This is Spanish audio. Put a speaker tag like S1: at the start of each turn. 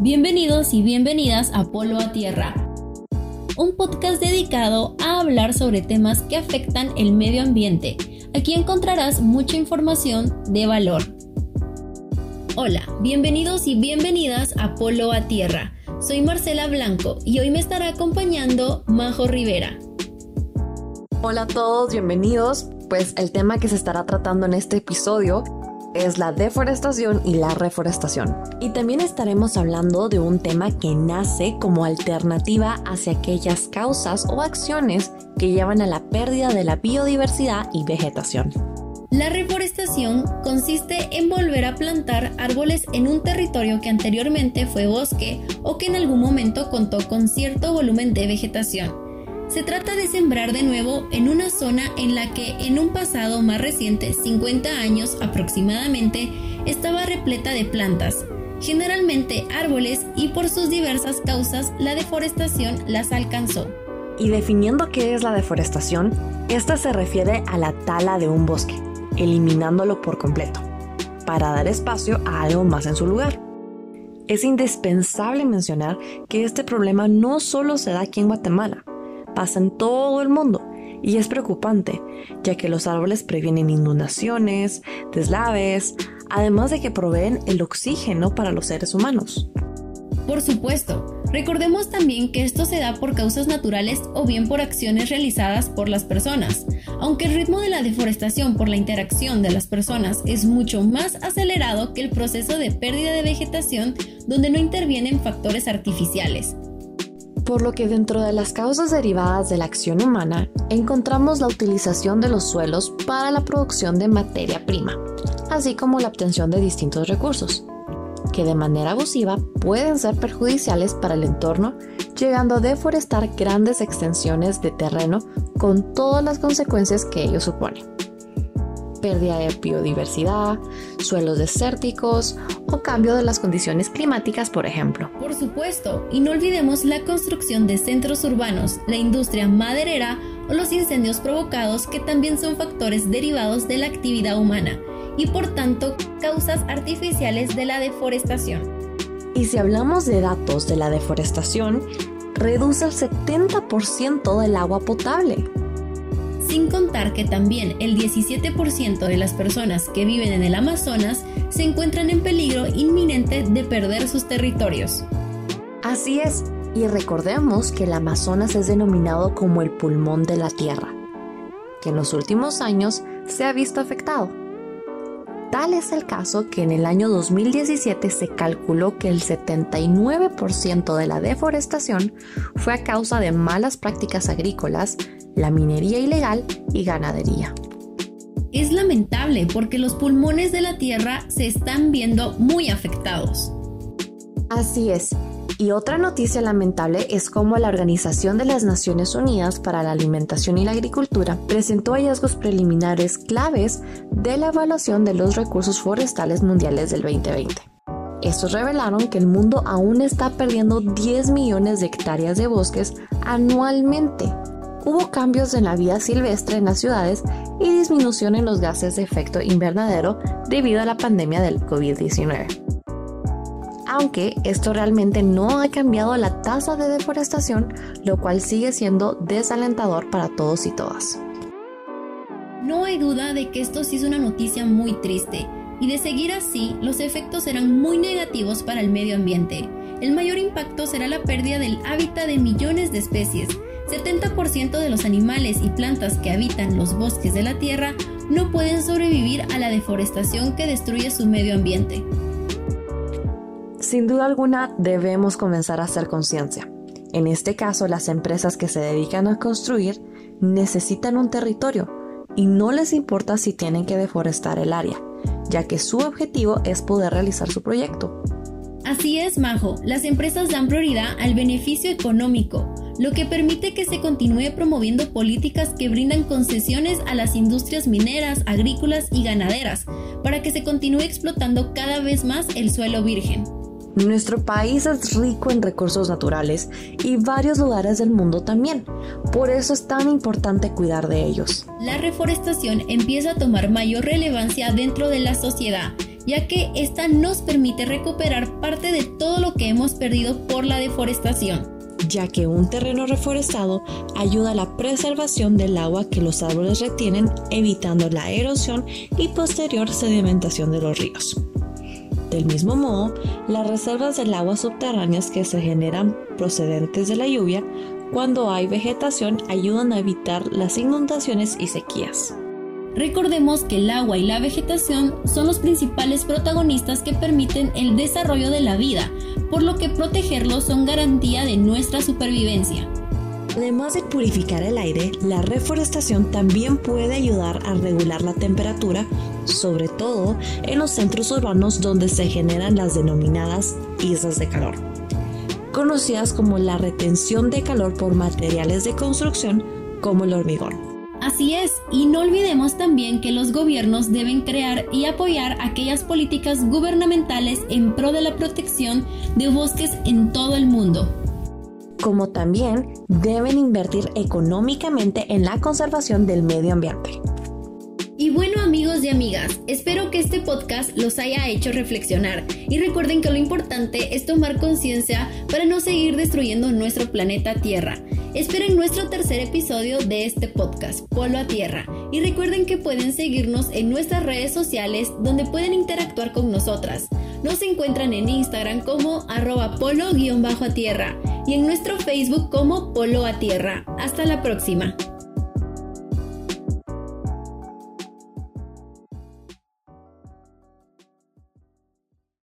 S1: Bienvenidos y bienvenidas a Polo a Tierra, un podcast dedicado a hablar sobre temas que afectan el medio ambiente. Aquí encontrarás mucha información de valor. Hola, bienvenidos y bienvenidas a Polo a Tierra. Soy Marcela Blanco y hoy me estará acompañando Majo Rivera.
S2: Hola a todos, bienvenidos. Pues el tema que se estará tratando en este episodio es la deforestación y la reforestación. Y también estaremos hablando de un tema que nace como alternativa hacia aquellas causas o acciones que llevan a la pérdida de la biodiversidad y vegetación.
S1: La reforestación consiste en volver a plantar árboles en un territorio que anteriormente fue bosque o que en algún momento contó con cierto volumen de vegetación se trata de sembrar de nuevo en una zona en la que en un pasado más reciente, 50 años aproximadamente, estaba repleta de plantas, generalmente árboles y por sus diversas causas la deforestación las alcanzó.
S2: Y definiendo qué es la deforestación, esta se refiere a la tala de un bosque, eliminándolo por completo, para dar espacio a algo más en su lugar. Es indispensable mencionar que este problema no solo se da aquí en Guatemala, pasa en todo el mundo y es preocupante, ya que los árboles previenen inundaciones, deslaves, además de que proveen el oxígeno para los seres humanos.
S1: Por supuesto, recordemos también que esto se da por causas naturales o bien por acciones realizadas por las personas. Aunque el ritmo de la deforestación por la interacción de las personas es mucho más acelerado que el proceso de pérdida de vegetación donde no intervienen factores artificiales,
S2: por lo que dentro de las causas derivadas de la acción humana encontramos la utilización de los suelos para la producción de materia prima, así como la obtención de distintos recursos, que de manera abusiva pueden ser perjudiciales para el entorno, llegando a deforestar grandes extensiones de terreno con todas las consecuencias que ello supone pérdida de biodiversidad, suelos desérticos o cambio de las condiciones climáticas, por ejemplo.
S1: Por supuesto, y no olvidemos la construcción de centros urbanos, la industria maderera o los incendios provocados que también son factores derivados de la actividad humana y por tanto causas artificiales de la deforestación.
S2: Y si hablamos de datos de la deforestación, reduce el 70% del agua potable
S1: sin contar que también el 17% de las personas que viven en el Amazonas se encuentran en peligro inminente de perder sus territorios.
S2: Así es, y recordemos que el Amazonas es denominado como el pulmón de la Tierra, que en los últimos años se ha visto afectado. Tal es el caso que en el año 2017 se calculó que el 79% de la deforestación fue a causa de malas prácticas agrícolas, la minería ilegal y ganadería.
S1: Es lamentable porque los pulmones de la Tierra se están viendo muy afectados.
S2: Así es. Y otra noticia lamentable es cómo la Organización de las Naciones Unidas para la Alimentación y la Agricultura presentó hallazgos preliminares claves de la evaluación de los recursos forestales mundiales del 2020. Estos revelaron que el mundo aún está perdiendo 10 millones de hectáreas de bosques anualmente hubo cambios en la vida silvestre en las ciudades y disminución en los gases de efecto invernadero debido a la pandemia del COVID-19. Aunque esto realmente no ha cambiado la tasa de deforestación, lo cual sigue siendo desalentador para todos y todas.
S1: No hay duda de que esto sí es una noticia muy triste, y de seguir así, los efectos serán muy negativos para el medio ambiente. El mayor impacto será la pérdida del hábitat de millones de especies, 70% de los animales y plantas que habitan los bosques de la Tierra no pueden sobrevivir a la deforestación que destruye su medio ambiente.
S2: Sin duda alguna debemos comenzar a hacer conciencia. En este caso, las empresas que se dedican a construir necesitan un territorio y no les importa si tienen que deforestar el área, ya que su objetivo es poder realizar su proyecto.
S1: Así es, Majo, las empresas dan prioridad al beneficio económico, lo que permite que se continúe promoviendo políticas que brindan concesiones a las industrias mineras, agrícolas y ganaderas, para que se continúe explotando cada vez más el suelo virgen.
S2: Nuestro país es rico en recursos naturales y varios lugares del mundo también. Por eso es tan importante cuidar de ellos.
S1: La reforestación empieza a tomar mayor relevancia dentro de la sociedad, ya que esta nos permite recuperar parte de todo lo que hemos perdido por la deforestación
S2: ya que un terreno reforestado ayuda a la preservación del agua que los árboles retienen, evitando la erosión y posterior sedimentación de los ríos. Del mismo modo, las reservas del agua subterráneas que se generan procedentes de la lluvia cuando hay vegetación ayudan a evitar las inundaciones y sequías.
S1: Recordemos que el agua y la vegetación son los principales protagonistas que permiten el desarrollo de la vida, por lo que protegerlos son garantía de nuestra supervivencia.
S2: Además de purificar el aire, la reforestación también puede ayudar a regular la temperatura, sobre todo en los centros urbanos donde se generan las denominadas islas de calor, conocidas como la retención de calor por materiales de construcción como el hormigón.
S1: Así es, y no olvidemos también que los gobiernos deben crear y apoyar aquellas políticas gubernamentales en pro de la protección de bosques en todo el mundo.
S2: Como también deben invertir económicamente en la conservación del medio ambiente.
S1: Y bueno amigos y amigas, espero que este podcast los haya hecho reflexionar y recuerden que lo importante es tomar conciencia para no seguir destruyendo nuestro planeta Tierra. Esperen nuestro tercer episodio de este podcast, Polo a Tierra, y recuerden que pueden seguirnos en nuestras redes sociales donde pueden interactuar con nosotras. Nos encuentran en Instagram como arroba polo-a tierra y en nuestro Facebook como Polo a Tierra. Hasta la próxima.